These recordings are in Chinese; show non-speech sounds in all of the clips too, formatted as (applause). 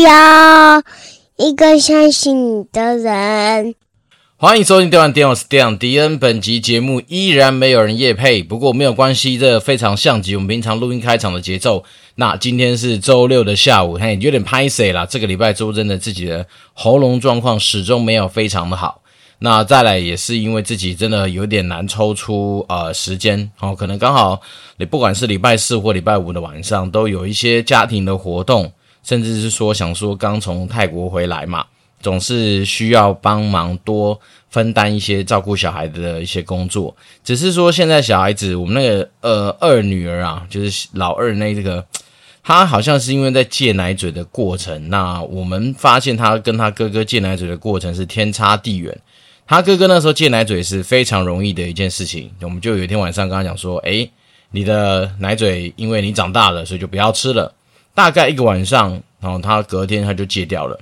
要一个相信你的人。欢迎收听《电玩电玩》，我是电玩迪恩。本集节目依然没有人夜配，不过没有关系，这非常像极我们平常录音开场的节奏。那今天是周六的下午，嘿，有点拍谢啦。这个礼拜周真的自己的喉咙状况始终没有非常的好。那再来也是因为自己真的有点难抽出呃时间哦，可能刚好你不管是礼拜四或礼拜五的晚上都有一些家庭的活动，甚至是说想说刚从泰国回来嘛。总是需要帮忙多分担一些照顾小孩子的一些工作，只是说现在小孩子，我们那个呃二女儿啊，就是老二那这个，她好像是因为在戒奶嘴的过程，那我们发现她跟她哥哥戒奶嘴的过程是天差地远。她哥哥那时候戒奶嘴是非常容易的一件事情，我们就有一天晚上跟他讲说，诶，你的奶嘴因为你长大了，所以就不要吃了。大概一个晚上，然后他隔天他就戒掉了。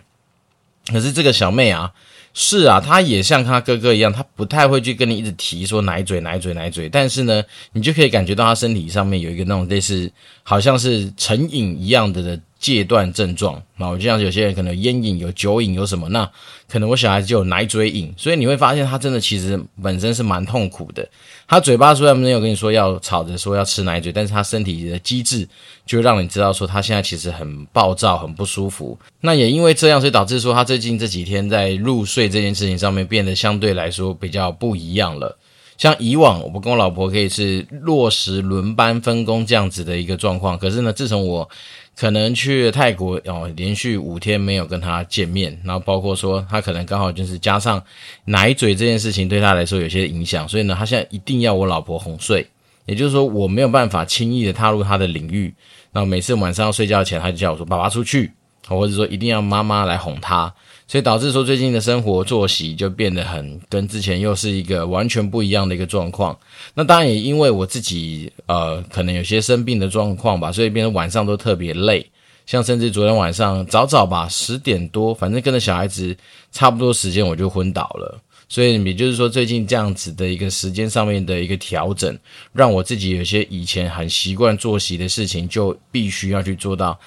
可是这个小妹啊，是啊，她也像她哥哥一样，她不太会去跟你一直提说奶嘴、奶嘴、奶嘴。但是呢，你就可以感觉到她身体上面有一个那种类似，好像是成瘾一样的的戒断症状。那我就像有些人可能烟瘾、有酒瘾、有什么，那可能我小孩子就有奶嘴瘾。所以你会发现，他真的其实本身是蛮痛苦的。他嘴巴虽然没有跟你说要吵着说要吃奶嘴，但是他身体的机制就让你知道说他现在其实很暴躁、很不舒服。那也因为这样，所以导致说他最近这几天在入睡这件事情上面变得相对来说比较不一样了。像以往，我跟我老婆可以是落实轮班分工这样子的一个状况，可是呢，自从我可能去泰国哦，连续五天没有跟她见面，然后包括说她可能刚好就是加上奶嘴这件事情对她来说有些影响，所以呢，她现在一定要我老婆哄睡，也就是说我没有办法轻易的踏入她的领域。然后每次晚上要睡觉前，她就叫我说：“爸爸出去。”或者说一定要妈妈来哄她，所以导致说最近的生活作息就变得很跟之前又是一个完全不一样的一个状况。那当然也因为我自己呃可能有些生病的状况吧，所以变得晚上都特别累。像甚至昨天晚上早早吧十点多，反正跟着小孩子差不多时间我就昏倒了。所以也就是说最近这样子的一个时间上面的一个调整，让我自己有些以前很习惯作息的事情就必须要去做到。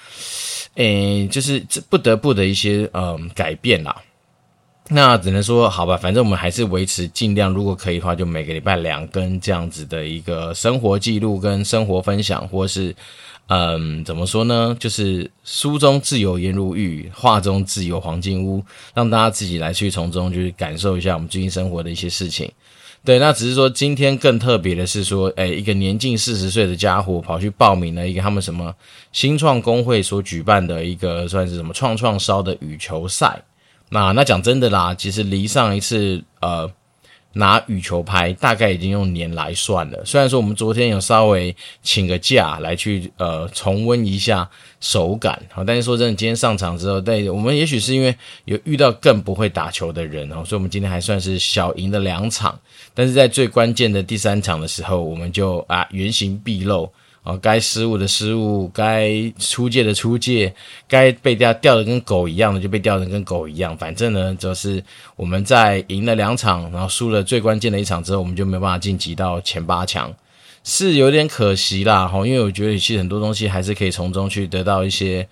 诶，就是这不得不的一些嗯改变啦。那只能说好吧，反正我们还是维持尽量，如果可以的话，就每个礼拜两更这样子的一个生活记录跟生活分享，或是嗯、怎么说呢？就是书中自有颜如玉，画中自有黄金屋，让大家自己来去从中就是感受一下我们最近生活的一些事情。对，那只是说今天更特别的是说，诶，一个年近四十岁的家伙跑去报名了一个他们什么新创工会所举办的一个算是什么创创烧的羽球赛。那那讲真的啦，其实离上一次呃。拿羽球拍大概已经用年来算了。虽然说我们昨天有稍微请个假来去呃重温一下手感，好，但是说真的，今天上场之后，对我们也许是因为有遇到更不会打球的人哦，所以我们今天还算是小赢了两场。但是在最关键的第三场的时候，我们就啊原形毕露。哦，该失误的失误，该出界的出界，该被掉掉的跟狗一样的就被掉的跟狗一样。反正呢，就是我们在赢了两场，然后输了最关键的一场之后，我们就没办法晋级到前八强，是有点可惜啦。哈，因为我觉得其实很多东西还是可以从中去得到一些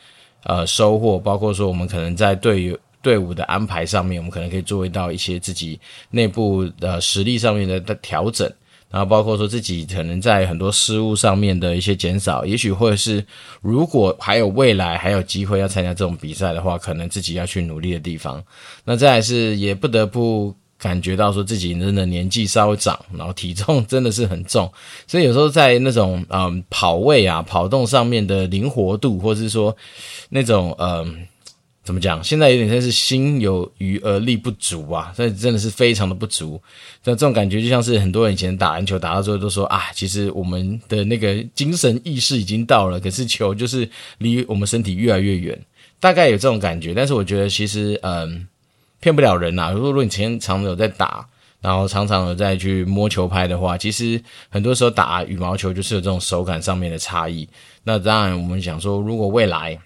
呃收获，包括说我们可能在队友队伍的安排上面，我们可能可以做到一些自己内部的实力上面的的调整。然后包括说自己可能在很多失误上面的一些减少，也许会是如果还有未来还有机会要参加这种比赛的话，可能自己要去努力的地方。那再来是也不得不感觉到说自己真的年纪稍微长，然后体重 (laughs) 真的是很重，所以有时候在那种嗯跑位啊跑动上面的灵活度，或是说那种嗯。怎么讲？现在有点像是心有余而力不足啊，所以真的是非常的不足。像这种感觉，就像是很多人以前打篮球打到最后都说啊，其实我们的那个精神意识已经到了，可是球就是离我们身体越来越远，大概有这种感觉。但是我觉得其实嗯，骗不了人呐。如果如果你前常常有在打，然后常常有在去摸球拍的话，其实很多时候打羽毛球就是有这种手感上面的差异。那当然，我们想说，如果未来。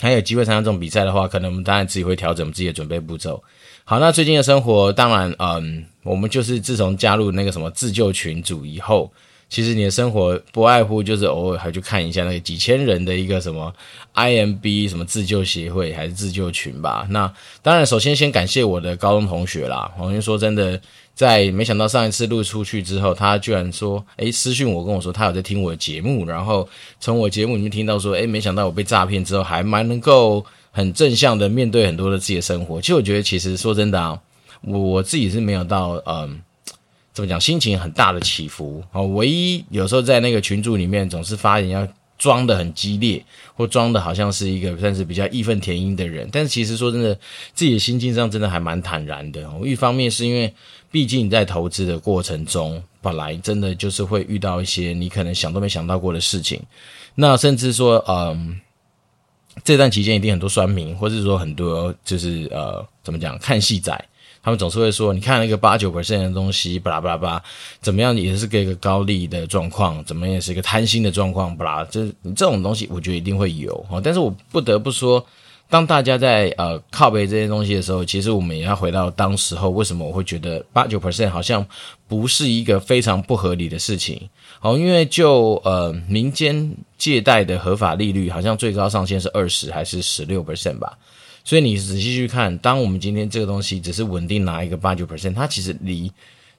还有机会参加这种比赛的话，可能我们当然自己会调整我们自己的准备步骤。好，那最近的生活，当然，嗯，我们就是自从加入那个什么自救群组以后，其实你的生活不外乎就是偶尔还去看一下那个几千人的一个什么 IMB 什么自救协会还是自救群吧。那当然，首先先感谢我的高中同学啦。我跟你说真的，在没想到上一次录出去之后，他居然说，诶，私讯我跟我说他有在听我的节目，然后从我节目里面听到说，诶，没想到我被诈骗之后，还蛮能够很正向的面对很多的自己的生活。其实我觉得，其实说真的啊，我我自己是没有到嗯。怎么讲？心情很大的起伏哦。唯一有时候在那个群组里面，总是发言要装的很激烈，或装的好像是一个算是比较义愤填膺的人。但是其实说真的，自己的心境上真的还蛮坦然的。一方面是因为，毕竟你在投资的过程中，本来真的就是会遇到一些你可能想都没想到过的事情。那甚至说，嗯，这段期间一定很多酸民，或者是说很多就是呃，怎么讲，看戏仔。他们总是会说：“你看那个八九 percent 的东西，巴拉巴拉巴拉，怎么样也是给一个高利的状况，怎么样也是一个贪心的状况，巴拉，这这种东西，我觉得一定会有哈。但是我不得不说，当大家在呃靠背这些东西的时候，其实我们也要回到当时候，为什么我会觉得八九 percent 好像不是一个非常不合理的事情？好，因为就呃民间借贷的合法利率，好像最高上限是二十还是十六 percent 吧？所以你仔细去看，当我们今天这个东西只是稳定拿一个八九 percent，它其实离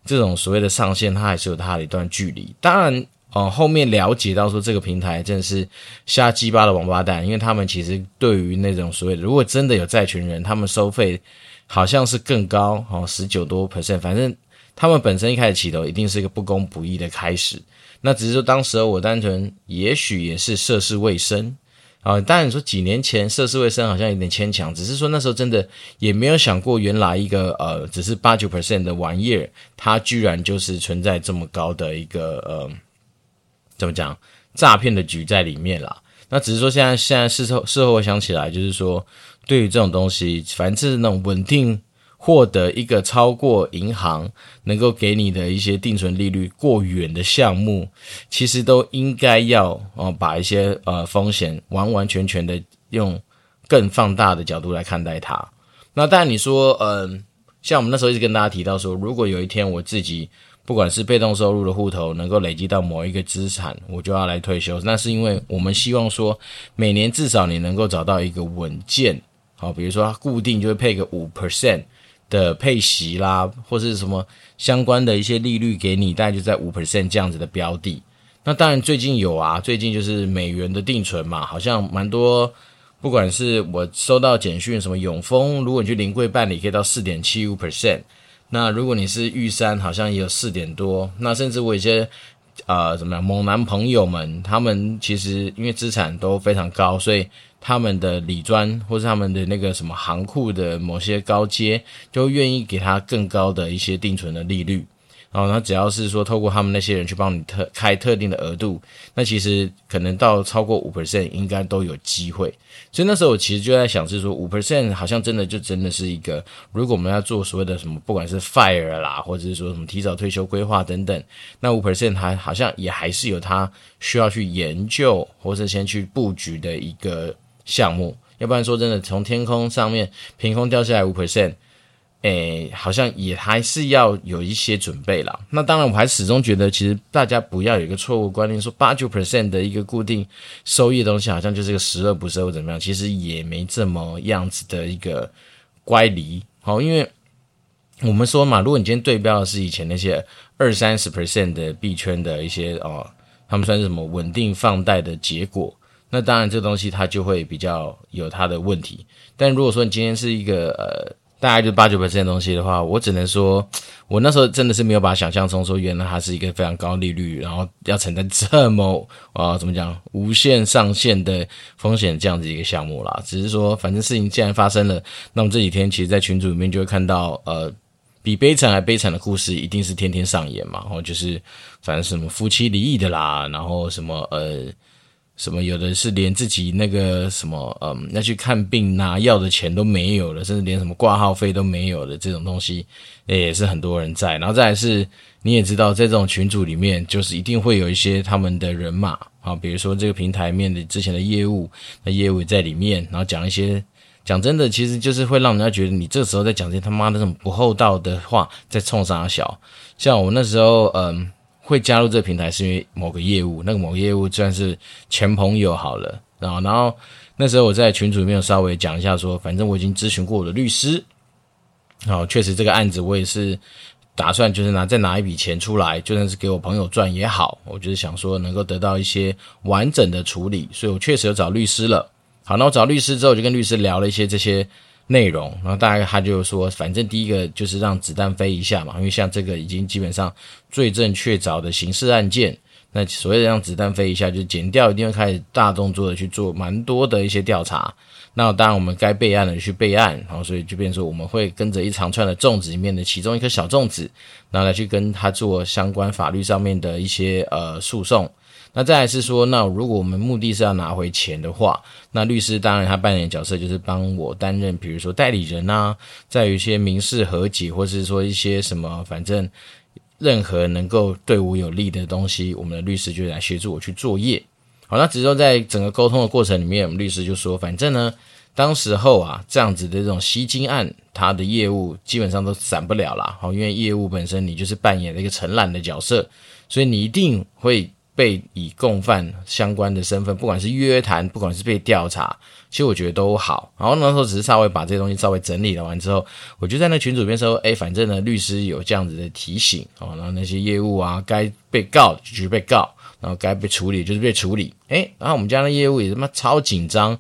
这种所谓的上限，它还是有它的一段距离。当然，哦、后面了解到说这个平台真的是瞎鸡巴的王八蛋，因为他们其实对于那种所谓的如果真的有债权人，他们收费好像是更高，哦，十九多 percent，反正他们本身一开始起头一定是一个不公不义的开始。那只是说当时候我单纯也许也是涉世未深。啊，当然你说几年前涉世未深好像有点牵强，只是说那时候真的也没有想过，原来一个呃只是八九 percent 的玩意儿，它居然就是存在这么高的一个呃怎么讲诈骗的局在里面啦。那只是说现在现在事后事后我想起来，就是说对于这种东西，反正是那种稳定。获得一个超过银行能够给你的一些定存利率过远的项目，其实都应该要哦把一些呃风险完完全全的用更放大的角度来看待它。那当然你说，嗯、像我们那时候一直跟大家提到说，如果有一天我自己不管是被动收入的户头能够累积到某一个资产，我就要来退休。那是因为我们希望说，每年至少你能够找到一个稳健，好，比如说它固定就会配个五 percent。的配息啦，或是什么相关的一些利率给你，大概就在五 percent 这样子的标的。那当然最近有啊，最近就是美元的定存嘛，好像蛮多。不管是我收到简讯，什么永丰，如果你去临柜办理，可以到四点七五 percent。那如果你是玉山，好像也有四点多。那甚至我一些呃怎么样猛男朋友们，他们其实因为资产都非常高，所以。他们的理专或是他们的那个什么行库的某些高阶，就愿意给他更高的一些定存的利率。然后，他只要是说透过他们那些人去帮你特开特定的额度，那其实可能到超过五 percent 应该都有机会。所以那时候我其实就在想，是说五 percent 好像真的就真的是一个，如果我们要做所谓的什么，不管是 fire 啦，或者是说什么提早退休规划等等，那五 percent 还好像也还是有它需要去研究或者先去布局的一个。项目，要不然说真的，从天空上面凭空掉下来五 percent，诶，好像也还是要有一些准备啦。那当然，我还始终觉得，其实大家不要有一个错误观念，说八九 percent 的一个固定收益的东西，好像就是个十恶不赦或怎么样，其实也没这么样子的一个乖离。好，因为我们说嘛，如果你今天对标的是以前那些二三十 percent 的币圈的一些哦，他们算是什么稳定放贷的结果。那当然，这东西它就会比较有它的问题。但如果说你今天是一个呃，大概就八九 percent 的东西的话，我只能说，(tsk) 我那时候真的是没有把想象中说，原来它是一个非常高利率，然后要承担这么 (laughs) 啊、怎么讲，无限上限的风险这样子一个项目啦。只是说，反正事情既然发生了，那我们这几天其实，在群组里面就会看到，呃，比悲惨还悲惨的故事，一定是天天上演嘛。然后就是，反正什么夫妻离异的啦，然后什么呃。什么有的是连自己那个什么，嗯，要去看病拿药的钱都没有了，甚至连什么挂号费都没有的这种东西，也是很多人在。然后再来是，你也知道，在这种群组里面，就是一定会有一些他们的人马啊，比如说这个平台面的之前的业务，那业务在里面，然后讲一些，讲真的，其实就是会让人家觉得你这时候在讲这些他妈的这种不厚道的话，在冲啥小。像我那时候，嗯。会加入这个平台是因为某个业务，那个某个业务算是前朋友好了，然后然后那时候我在群组里面有稍微讲一下说，反正我已经咨询过我的律师，然后确实这个案子我也是打算就是拿再拿一笔钱出来，就算是给我朋友赚也好，我就是想说能够得到一些完整的处理，所以我确实有找律师了。好，那我找律师之后，就跟律师聊了一些这些。内容，然后大概他就说，反正第一个就是让子弹飞一下嘛，因为像这个已经基本上罪证确凿的刑事案件，那所谓的让子弹飞一下，就是检调一定会开始大动作的去做蛮多的一些调查。那当然我们该备案的去备案，然后所以就变成说我们会跟着一长串的粽子里面的其中一颗小粽子，然后来去跟他做相关法律上面的一些呃诉讼。那再来是说，那如果我们目的是要拿回钱的话，那律师当然他扮演的角色就是帮我担任，比如说代理人啊，在有一些民事和解，或是说一些什么，反正任何能够对我有利的东西，我们的律师就来协助我去作业。好，那只是说在整个沟通的过程里面，我们律师就说，反正呢，当时候啊，这样子的这种吸金案，他的业务基本上都散不了啦。好，因为业务本身你就是扮演了一个承揽的角色，所以你一定会。被以共犯相关的身份，不管是约谈，不管是被调查，其实我觉得都好。然后那时候只是稍微把这些东西稍微整理了完之后，我就在那群组边说：“哎，反正呢，律师有这样子的提醒哦，然后那些业务啊，该被告就是被告，然后该被处理就是被处理。哎，然后我们家的业务也他妈超紧张，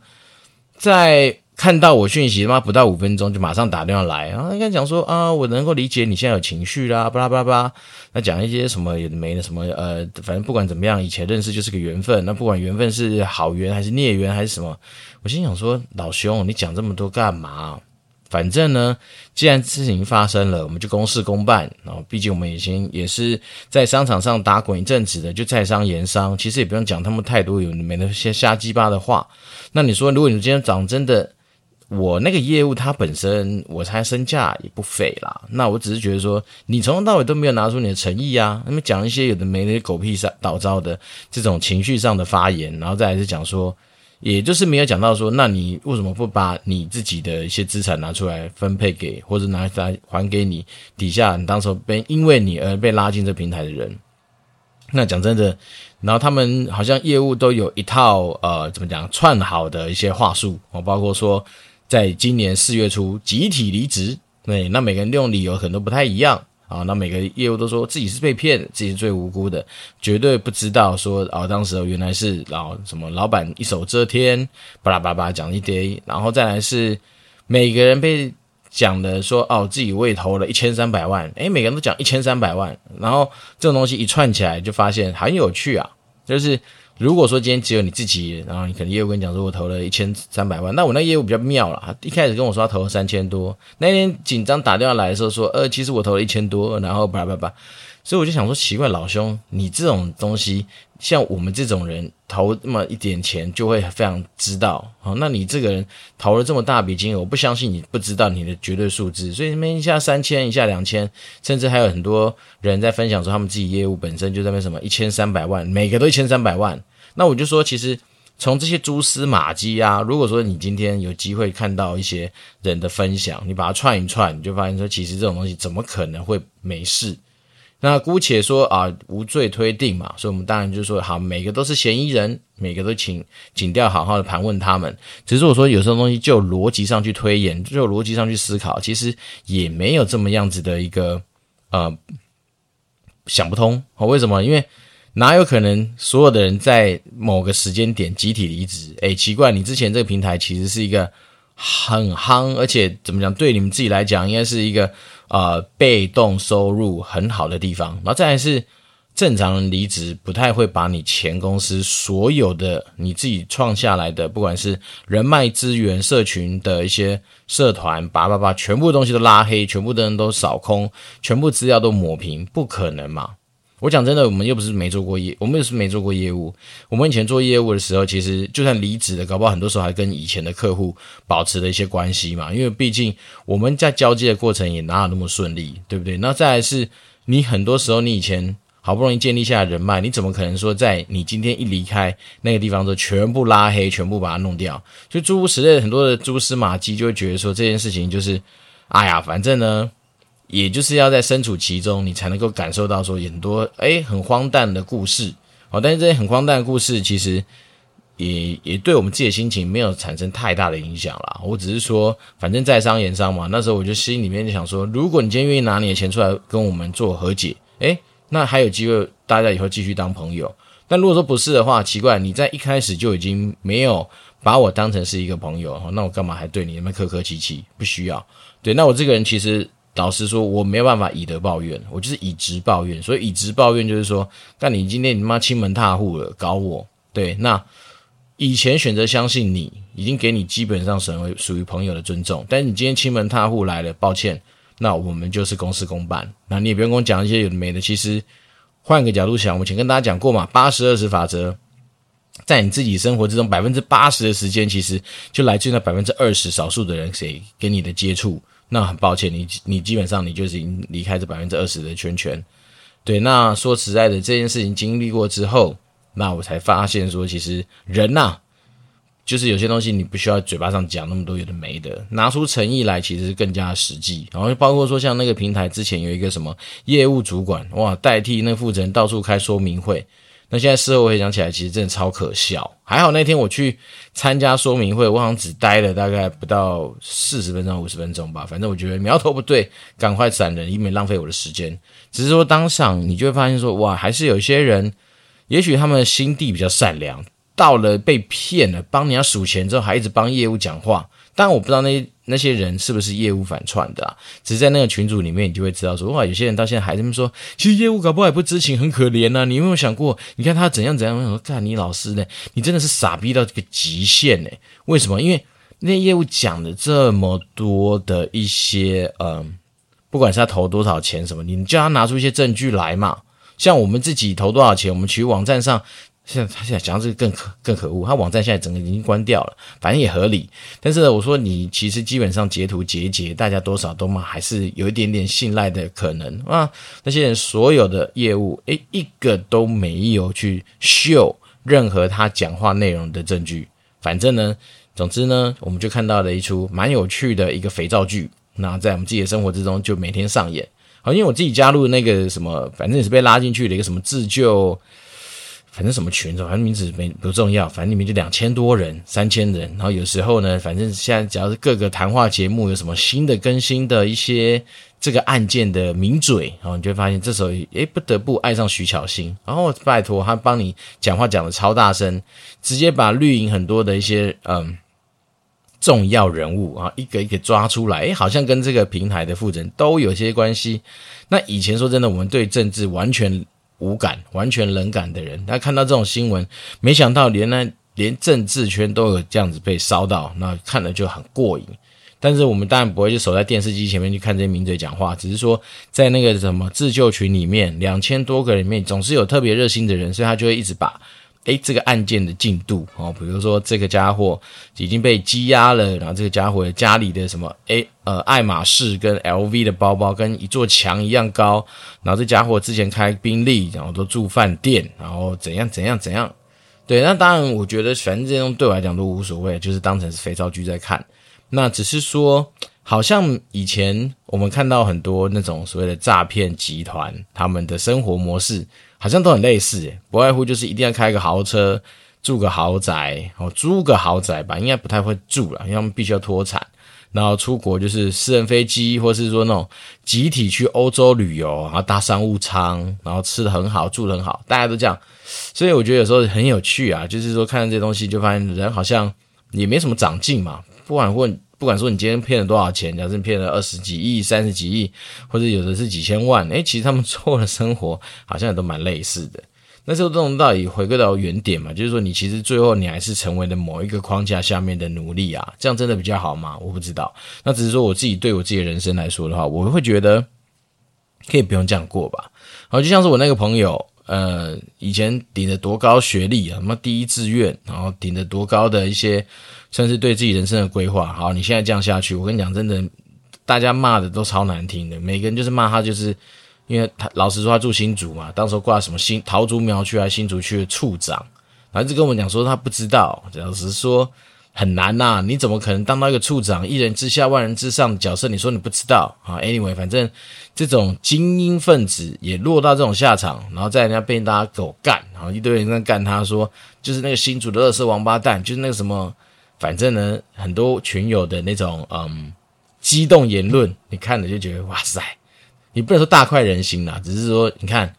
在。”看到我讯息，他妈不到五分钟就马上打电话来，然后应该讲说啊，我能够理解你现在有情绪啦，巴拉巴拉巴拉，那讲一些什么也没的什么呃，反正不管怎么样，以前认识就是个缘分，那不管缘分是好缘还是孽缘还是什么，我心想说老兄，你讲这么多干嘛？反正呢，既然事情发生了，我们就公事公办。然后，毕竟我们已经也是在商场上打滚一阵子的，就在商言商，其实也不用讲他们太多有没那些瞎鸡巴的话。那你说，如果你今天讲真的？我那个业务，它本身我猜身价也不菲啦。那我只是觉得说，你从头到尾都没有拿出你的诚意啊，那么讲一些有的没的狗屁上倒招的这种情绪上的发言，然后再来是讲说，也就是没有讲到说，那你为什么不把你自己的一些资产拿出来分配给，或者拿来还给你底下你当时被因为你而被拉进这平台的人？那讲真的，然后他们好像业务都有一套呃，怎么讲串好的一些话术哦，包括说。在今年四月初集体离职，对，那每个人用理由可能都不太一样啊。那每个业务都说自己是被骗，自己是最无辜的，绝对不知道说啊，当时原来是老什么老板一手遮天，巴拉巴拉讲一堆，然后再来是每个人被讲的说哦，自己为投了一千三百万，诶，每个人都讲一千三百万，然后这种东西一串起来就发现很有趣啊，就是。如果说今天只有你自己，然后你可能业务跟你讲说，我投了一千三百万，那我那业务比较妙了，一开始跟我说他投了三千多，那天紧张打电话来的时候说，呃，其实我投了一千多，然后叭叭叭。所以我就想说，奇怪，老兄，你这种东西，像我们这种人投那么一点钱，就会非常知道。那你这个人投了这么大笔金额，我不相信你不知道你的绝对数字。所以那边一下三千，一下两千，甚至还有很多人在分享说，他们自己业务本身就在那什么一千三百万，每个都一千三百万。那我就说，其实从这些蛛丝马迹啊，如果说你今天有机会看到一些人的分享，你把它串一串，你就发现说，其实这种东西怎么可能会没事？那姑且说啊，无罪推定嘛，所以我们当然就说好，每个都是嫌疑人，每个都请警调好好的盘问他们。只是我说有时候东西就逻辑上去推演，就逻辑上去思考，其实也没有这么样子的一个呃想不通。好，为什么？因为哪有可能所有的人在某个时间点集体离职？诶，奇怪，你之前这个平台其实是一个很夯，而且怎么讲，对你们自己来讲，应该是一个。呃，被动收入很好的地方，然后再来是正常人离职不太会把你前公司所有的你自己创下来的，不管是人脉资源、社群的一些社团，把把把，全部东西都拉黑，全部的人都扫空，全部资料都抹平，不可能嘛。我讲真的，我们又不是没做过业，我们又是没做过业务。我们以前做业务的时候，其实就算离职了，搞不好很多时候还跟以前的客户保持了一些关系嘛。因为毕竟我们在交接的过程也哪有那么顺利，对不对？那再来是，你很多时候你以前好不容易建立下来人脉，你怎么可能说在你今天一离开那个地方就全部拉黑，全部把它弄掉？就诸如此类很多的蛛丝马迹，就会觉得说这件事情就是，哎呀，反正呢。也就是要在身处其中，你才能够感受到说很多诶很荒诞的故事。好，但是这些很荒诞的故事，其实也也对我们自己的心情没有产生太大的影响啦。我只是说，反正在商言商嘛。那时候我就心里面就想说，如果你今天愿意拿你的钱出来跟我们做和解，诶，那还有机会大家以后继续当朋友。但如果说不是的话，奇怪，你在一开始就已经没有把我当成是一个朋友，那我干嘛还对你那么客客气气？不需要。对，那我这个人其实。老实说，我没有办法以德报怨，我就是以直报怨。所以以直报怨就是说，但你今天你妈亲门踏户了，搞我。对，那以前选择相信你，已经给你基本上成为属于朋友的尊重。但是你今天亲门踏户来了，抱歉，那我们就是公事公办。那你也不用跟我讲一些有的没的。其实换个角度想，我以前跟大家讲过嘛，八十二十法则，在你自己生活之中，百分之八十的时间，其实就来自于那百分之二十少数的人谁跟你的接触。那很抱歉，你你基本上你就是已经离开这百分之二十的圈圈，对。那说实在的，这件事情经历过之后，那我才发现说，其实人呐、就是有些东西你不需要嘴巴上讲那么多有的没的，拿出诚意来，其实更加实际。然后包括说，像那个平台之前有一个什么业务主管，哇，代替那负责人到处开说明会。那现在事后回想起来，其实真的超可笑。还好那天我去参加说明会，我好像只待了大概不到四十分钟、五十分钟吧。反正我觉得苗头不对，赶快闪人，以免浪费我的时间。只是说当场你就会发现说，哇，还是有些人，也许他们的心地比较善良，到了被骗了，帮你要数钱之后，还一直帮业务讲话。但我不知道那那些人是不是业务反串的啊，只是在那个群组里面，你就会知道说，哇，有些人到现在还这么说，其实业务搞不好也不知情，很可怜呐、你有没有想过，你看他怎样怎样？我说，看你老师呢，你真的是傻逼到这个极限呢。为什么？因为那业务讲了这么多的一些，嗯，不管是他投多少钱什么，你叫他拿出一些证据来嘛。像我们自己投多少钱，我们去网站上。现在他现在讲这个更可更可恶，他网站现在整个已经关掉了，反正也合理。但是呢，我说你其实基本上截图截截，大家多少都嘛还是有一点点信赖的可能啊。那些人所有的业务，诶，一个都没有去秀任何他讲话内容的证据。反正呢，总之呢，我们就看到了一出蛮有趣的一个肥皂剧。那在我们自己的生活之中，就每天上演。好，因为我自己加入那个什么，反正也是被拉进去的一个什么自救。反正什么群，反正名字没不重要，反正里面就两千多人、三千人。然后有时候呢，反正现在只要是各个谈话节目有什么新的更新的一些这个案件的名嘴，然后你就会发现这时候诶不得不爱上徐巧芯，然后拜托他帮你讲话讲得超大声，直接把绿营很多的一些嗯重要人物啊一个一个抓出来，诶好像跟这个平台的负责人都有些关系。那以前说真的，我们对政治完全。无感、完全冷感的人，他看到这种新闻，没想到连那连政治圈都有这样子被烧到，那看了就很过瘾。但是我们当然不会就守在电视机前面去看这些名嘴讲话，只是说在那个什么自救群里面，两千多个人里面，总是有特别热心的人，所以他就会一直把。诶，这个案件的进度哦，比如说这个家伙已经被羁押了，然后这个家伙家里的什么诶呃爱马仕跟 LV 的包包跟一座墙一样高，然后这家伙之前开宾利，然后都住饭店，然后怎样怎样怎样，对，那当然我觉得反正这种对我来讲都无所谓，就是当成是肥皂剧在看。那只是说，好像以前我们看到很多那种所谓的诈骗集团，他们的生活模式。好像都很类似，不外乎就是一定要开个豪车，住个豪宅，哦，租个豪宅吧，应该不太会住了，因为他们必须要脱产。然后出国就是私人飞机，或是说那种集体去欧洲旅游，然后搭商务舱，然后吃的很好，住的很好，大家都这样。所以我觉得有时候很有趣啊，就是说看这些东西，就发现人好像也没什么长进嘛，不管问。不管说你今天骗了多少钱，假设骗了二十几亿、三十几亿，或者有的是几千万，诶，其实他们做的生活好像也都蛮类似的。那时候这种道理回归到原点嘛，就是说你其实最后你还是成为了某一个框架下面的奴隶啊，这样真的比较好吗？我不知道。那只是说我自己对我自己的人生来说的话，我会觉得可以不用这样过吧。好，就像是我那个朋友，呃，以前顶着多高学历啊，什么第一志愿，然后顶着多高的一些。甚至对自己人生的规划。好，你现在这样下去，我跟你讲，真的，大家骂的都超难听的。每个人就是骂他，就是因为他老实说，他住新竹嘛，当时候挂什么新桃竹苗区还新竹区的处长，然后就跟我们讲说他不知道。老实说，很难呐、你怎么可能当到一个处长，一人之下万人之上的角色？你说你不知道啊？Anyway，反正这种精英分子也落到这种下场，然后在人家被大家狗干，然后一堆人在干他说，就是那个新主的垃圾王八蛋，就是那个什么，反正呢，很多群友的那种嗯激动言论，你看了就觉得哇塞，你不能说大快人心啦，只是说你看，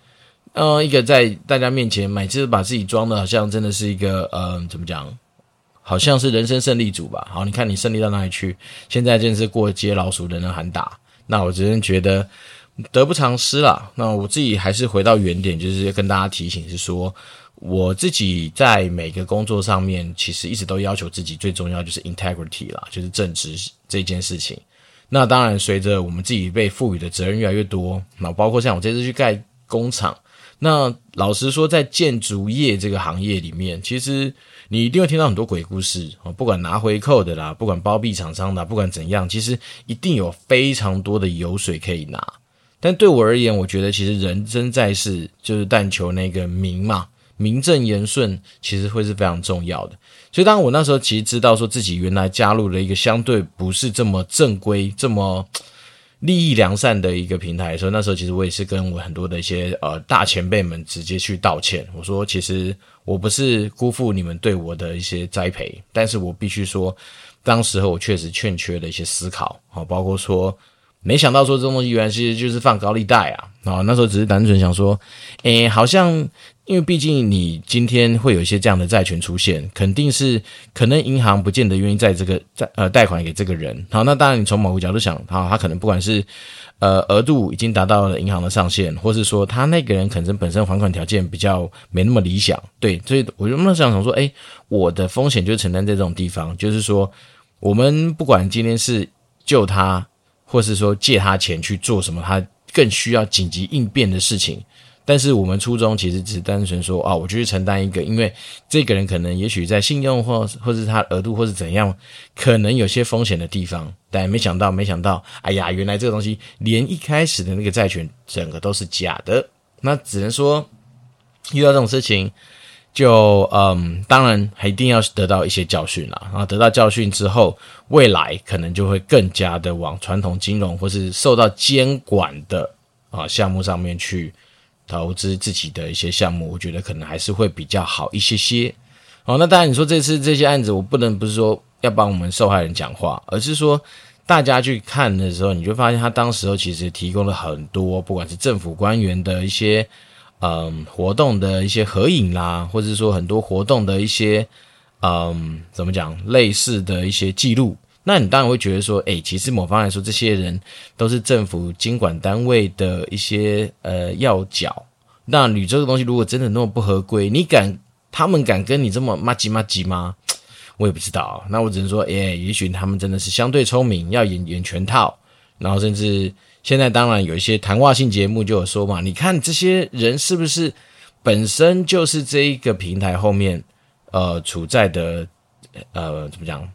呃，一个在大家面前每次把自己装的好像真的是一个嗯怎么讲？好像是人生胜利组吧。好，你看你胜利到哪里去？现在真是过街老鼠，人人喊打。那我只能觉得得不偿失啦。那我自己还是回到原点，就是跟大家提醒，是说我自己在每个工作上面，其实一直都要求自己最重要就是 integrity 啦，就是正直这件事情。那当然，随着我们自己被赋予的责任越来越多，那包括像我这次去盖工厂，那老实说，在建筑业这个行业里面，其实。你一定会听到很多鬼故事哦，不管拿回扣的啦，不管包庇厂商的，不管怎样，其实一定有非常多的油水可以拿。但对我而言，我觉得其实人生在世就是但求那个名嘛，名正言顺，其实会是非常重要的。所以，当我那时候其实知道说自己原来加入了一个相对不是这么正规、这么。利益良善的一个平台，所以那时候其实我也是跟我很多的一些呃大前辈们直接去道歉。我说，其实我不是辜负你们对我的一些栽培，但是我必须说，当时候我确实欠缺了一些思考啊，包括说，没想到说这种东西原来其实就是放高利贷啊啊，那时候只是单纯想说，诶，好像。因为毕竟你今天会有一些这样的债权出现，肯定是可能银行不见得愿意在这个债呃贷款给这个人。好，那当然你从某个角度想，好，他可能不管是呃额度已经达到了银行的上限，或是说他那个人可能本身还款条件比较没那么理想，对，所以我就那时候想说，哎，我的风险就承担在这种地方，就是说我们不管今天是救他，或是说借他钱去做什么，他更需要紧急应变的事情。但是我们初衷其实只是单纯说啊，我就去承担一个，因为这个人可能也许在信用或或是他额度或是怎样，可能有些风险的地方。但没想到，没想到，哎呀，原来这个东西连一开始的那个债权整个都是假的。那只能说遇到这种事情，就嗯，当然还一定要得到一些教训啦。然后得到教训之后，未来可能就会更加的往传统金融或是受到监管的啊项目上面去。投资自己的一些项目，我觉得可能还是会比较好一些些。好，那当然你说这次这些案子，我不能不是说要帮我们受害人讲话，而是说大家去看的时候，你就发现他当时候其实提供了很多，不管是政府官员的一些嗯活动的一些合影啦，或者说很多活动的一些嗯怎么讲类似的一些记录。那你当然会觉得说，诶，其实某方来说，这些人都是政府经管单位的一些呃要角。那你这个东西如果真的那么不合规，你敢他们敢跟你这么麻吉麻吉吗？(tsk) 我也不知道。那我只能说，诶，也许他们真的是相对聪明，要演演全套。然后甚至现在当然有一些谈话性节目就有说嘛，你看这些人是不是本身就是这一个平台后面呃处在的呃怎么讲？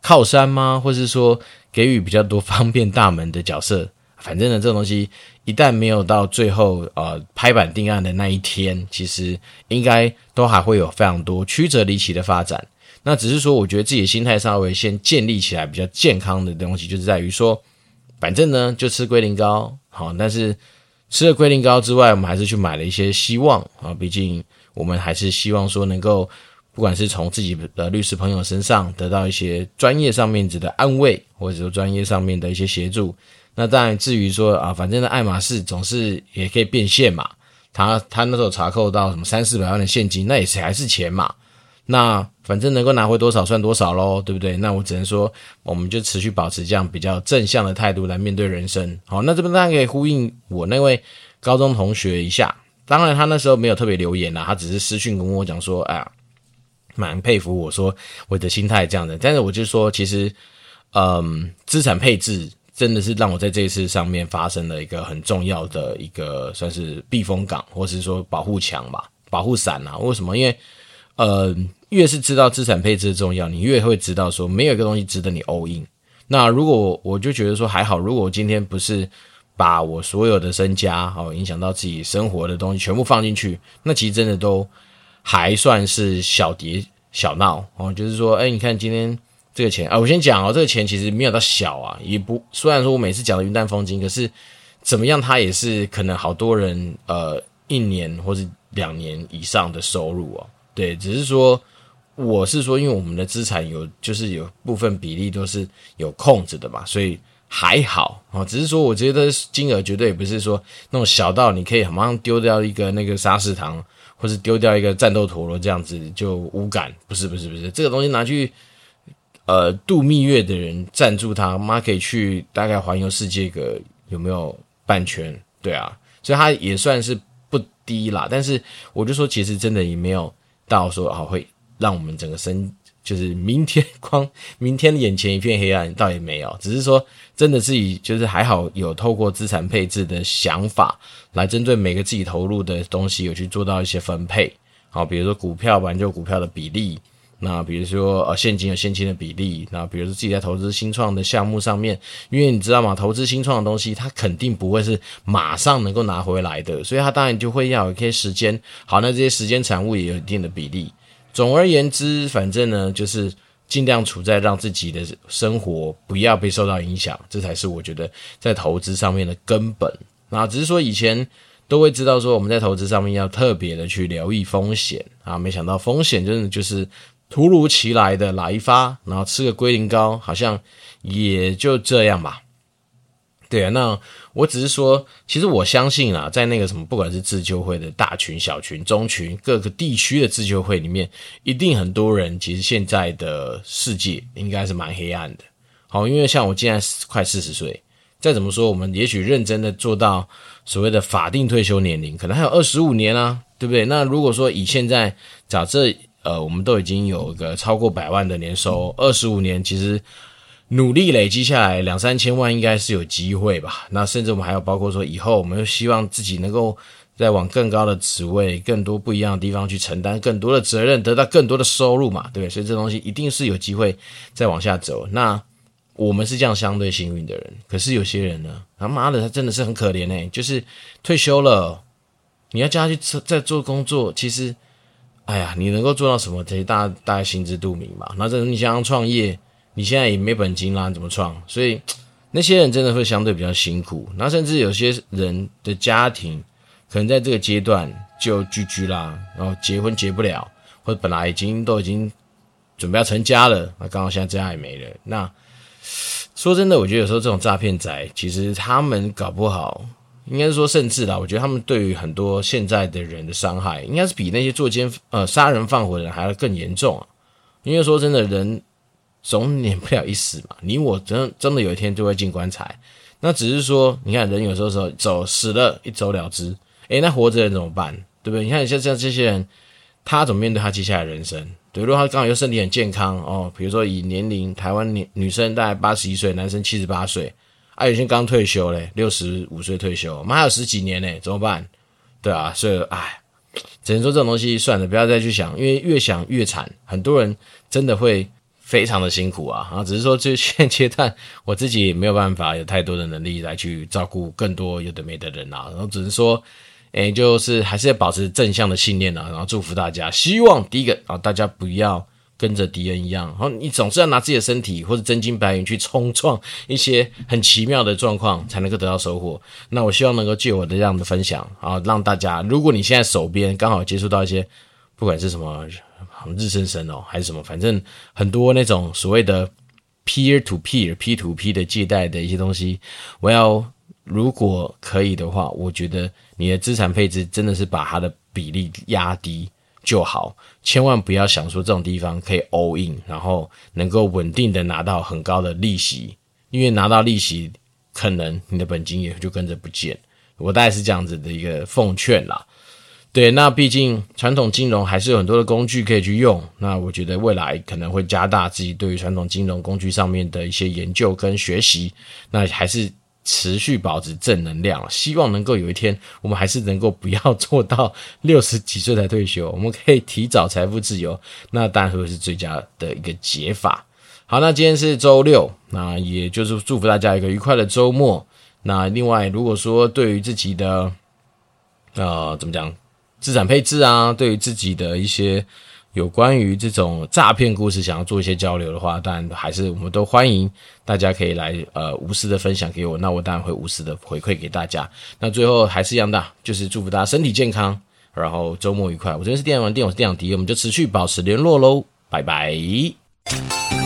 靠山吗？或是说给予比较多方便大门的角色？反正呢，这种东西一旦没有到最后呃拍板定案的那一天，其实应该都还会有非常多曲折离奇的发展。那只是说，我觉得自己的心态稍微先建立起来比较健康的东西，就是在于说，反正呢就吃龟苓膏好，但是吃了龟苓膏之外，我们还是去买了一些希望啊，毕竟我们还是希望说能够。不管是从自己的律师朋友身上得到一些专业上面的安慰，或者说专业上面的一些协助，那当然至于说啊，反正呢爱马仕总是也可以变现嘛。他他那时候查扣到什么三四百万的现金，那也是还是钱嘛。那反正能够拿回多少算多少喽，对不对？那我只能说，我们就持续保持这样比较正向的态度来面对人生。好，那这边当然可以呼应我那位高中同学一下。当然他那时候没有特别留言啦，他只是私讯跟我讲说，哎呀。蛮佩服我说我的心态这样的，但是我就说，其实，嗯，资产配置真的是让我在这一次上面发生了一个很重要的一个算是避风港，或是说保护墙吧，保护伞啊。为什么？因为，呃，越是知道资产配置的重要，你越会知道说没有一个东西值得你 all in。那如果我就觉得说还好，如果我今天不是把我所有的身家哦影响到自己生活的东西全部放进去，那其实真的都。还算是小跌小闹哦，就是说，哎，你看今天这个钱啊，我先讲哦，这个钱其实没有到小啊，也不虽然说我每次讲的云淡风轻，可是怎么样，它也是可能好多人呃一年或是两年以上的收入哦。对，只是说我是说，因为我们的资产有就是有部分比例都是有控制的嘛，所以还好啊。只是说，我觉得金额绝对也不是说那种小到你可以马上丢掉一个那个沙士糖。或是丢掉一个战斗陀螺这样子就无感，不是不是不是，这个东西拿去呃度蜜月的人赞助他，妈可以去大概环游世界个有没有半圈？对啊，所以他也算是不低啦。但是我就说，其实真的也没有到说啊会让我们整个身。就是明天 (laughs) 光明天眼前一片黑暗，倒也没有，只是说真的自己就是还好有透过资产配置的想法来针对每个自己投入的东西有去做到一些分配，好，比如说股票吧，就股票的比例，那比如说呃现金有现金的比例，那比如说自己在投资新创的项目上面，因为你知道吗，投资新创的东西它肯定不会是马上能够拿回来的，所以它当然就会要有一些时间，好，那这些时间产物也有一定的比例。总而言之，反正呢，就是尽量处在让自己的生活不要被受到影响，这才是我觉得在投资上面的根本。那只是说以前都会知道说我们在投资上面要特别的去留意风险啊，没想到风险真的就是突如其来的来一发，然后吃个龟苓膏，好像也就这样吧。对啊，那我只是说，其实我相信啊，在那个什么，不管是自救会的大群、小群、中群，各个地区的自救会里面，一定很多人。其实现在的世界应该是蛮黑暗的。好，因为像我现在快四十岁，再怎么说，我们也许认真的做到所谓的法定退休年龄，可能还有二十五年啊，对不对？那如果说以现在假设，呃，我们都已经有个超过百万的年收，二十五年其实。努力累积下来两三千万应该是有机会吧？那甚至我们还有包括说以后我们又希望自己能够再往更高的职位、更多不一样的地方去承担更多的责任，得到更多的收入嘛？对不对？所以这东西一定是有机会再往下走。那我们是这样相对幸运的人，可是有些人呢，他妈的他真的是很可怜诶，就是退休了，你要叫他去再做工作，其实，哎呀，你能够做到什么？这些大家大家心知肚明嘛？那这你想要创业？你现在也没本金啦，怎么创？所以 (tsk) 那些人真的会相对比较辛苦。那甚至有些人的家庭可能在这个阶段就聚居啦，然后结婚结不了，或者本来已经都已经准备要成家了，那刚好现在这样也没了。那说真的，我觉得有时候这种诈骗仔，其实他们搞不好，应该是说甚至啦，我觉得他们对于很多现在的人的伤害，应该是比那些作奸呃杀人放火的人还要更严重啊。因为说真的，人。总免不了一死嘛，你我真真的有一天就会进棺材。那只是说，你看人有时候时候走死了，一走了之。诶，那活着人怎么办？对不对？你看像像这些人，他怎么面对他接下来的人生？比，如他刚好又身体很健康哦，比如说以年龄，台湾女女生大概八十一岁，男生七十八岁，啊，有些刚退休嘞，六十五岁退休，我们还有十几年呢，怎么办？对啊，所以唉，只能说这种东西算了，不要再去想，因为越想越惨，很多人真的会。非常的辛苦啊，啊，只是说这现阶段我自己没有办法有太多的能力来去照顾更多有的没的人啊，然后只是说，诶，就是还是要保持正向的信念啊，然后祝福大家，希望第一个啊，大家不要跟着敌人一样，然后你总是要拿自己的身体或者真金白银去冲撞一些很奇妙的状况，才能够得到收获。那我希望能够借我的这样的分享啊，让大家，如果你现在手边刚好接触到一些，不管是什么。日生生哦，还是什么？反正很多那种所谓的 peer to peer、P to P 的借贷的一些东西，我要如果可以的话，我觉得你的资产配置真的是把它的比例压低就好，千万不要想说这种地方可以 all in，然后能够稳定的拿到很高的利息，因为拿到利息，可能你的本金也就跟着不见。我大概是这样子的一个奉劝啦。对，那毕竟传统金融还是有很多的工具可以去用。那我觉得未来可能会加大自己对于传统金融工具上面的一些研究跟学习。那还是持续保持正能量，希望能够有一天我们还是能够不要 (laughs) 做到六十几岁才退休，我们可以提早财富自由。那当然会是最佳的一个解法。好，那今天是周六，那也就是祝福大家一个愉快的周末。那另外，如果说对于自己的呃怎么讲？资产配置啊，对于自己的一些有关于这种诈骗故事，想要做一些交流的话，当然还是我们都欢迎大家可以来呃无私的分享给我，那我当然会无私的回馈给大家。那最后还是一样的，就是祝福大家身体健康，然后周末愉快。我这边是电玩店，我是电玩迪，我们就持续保持联络喽，拜拜。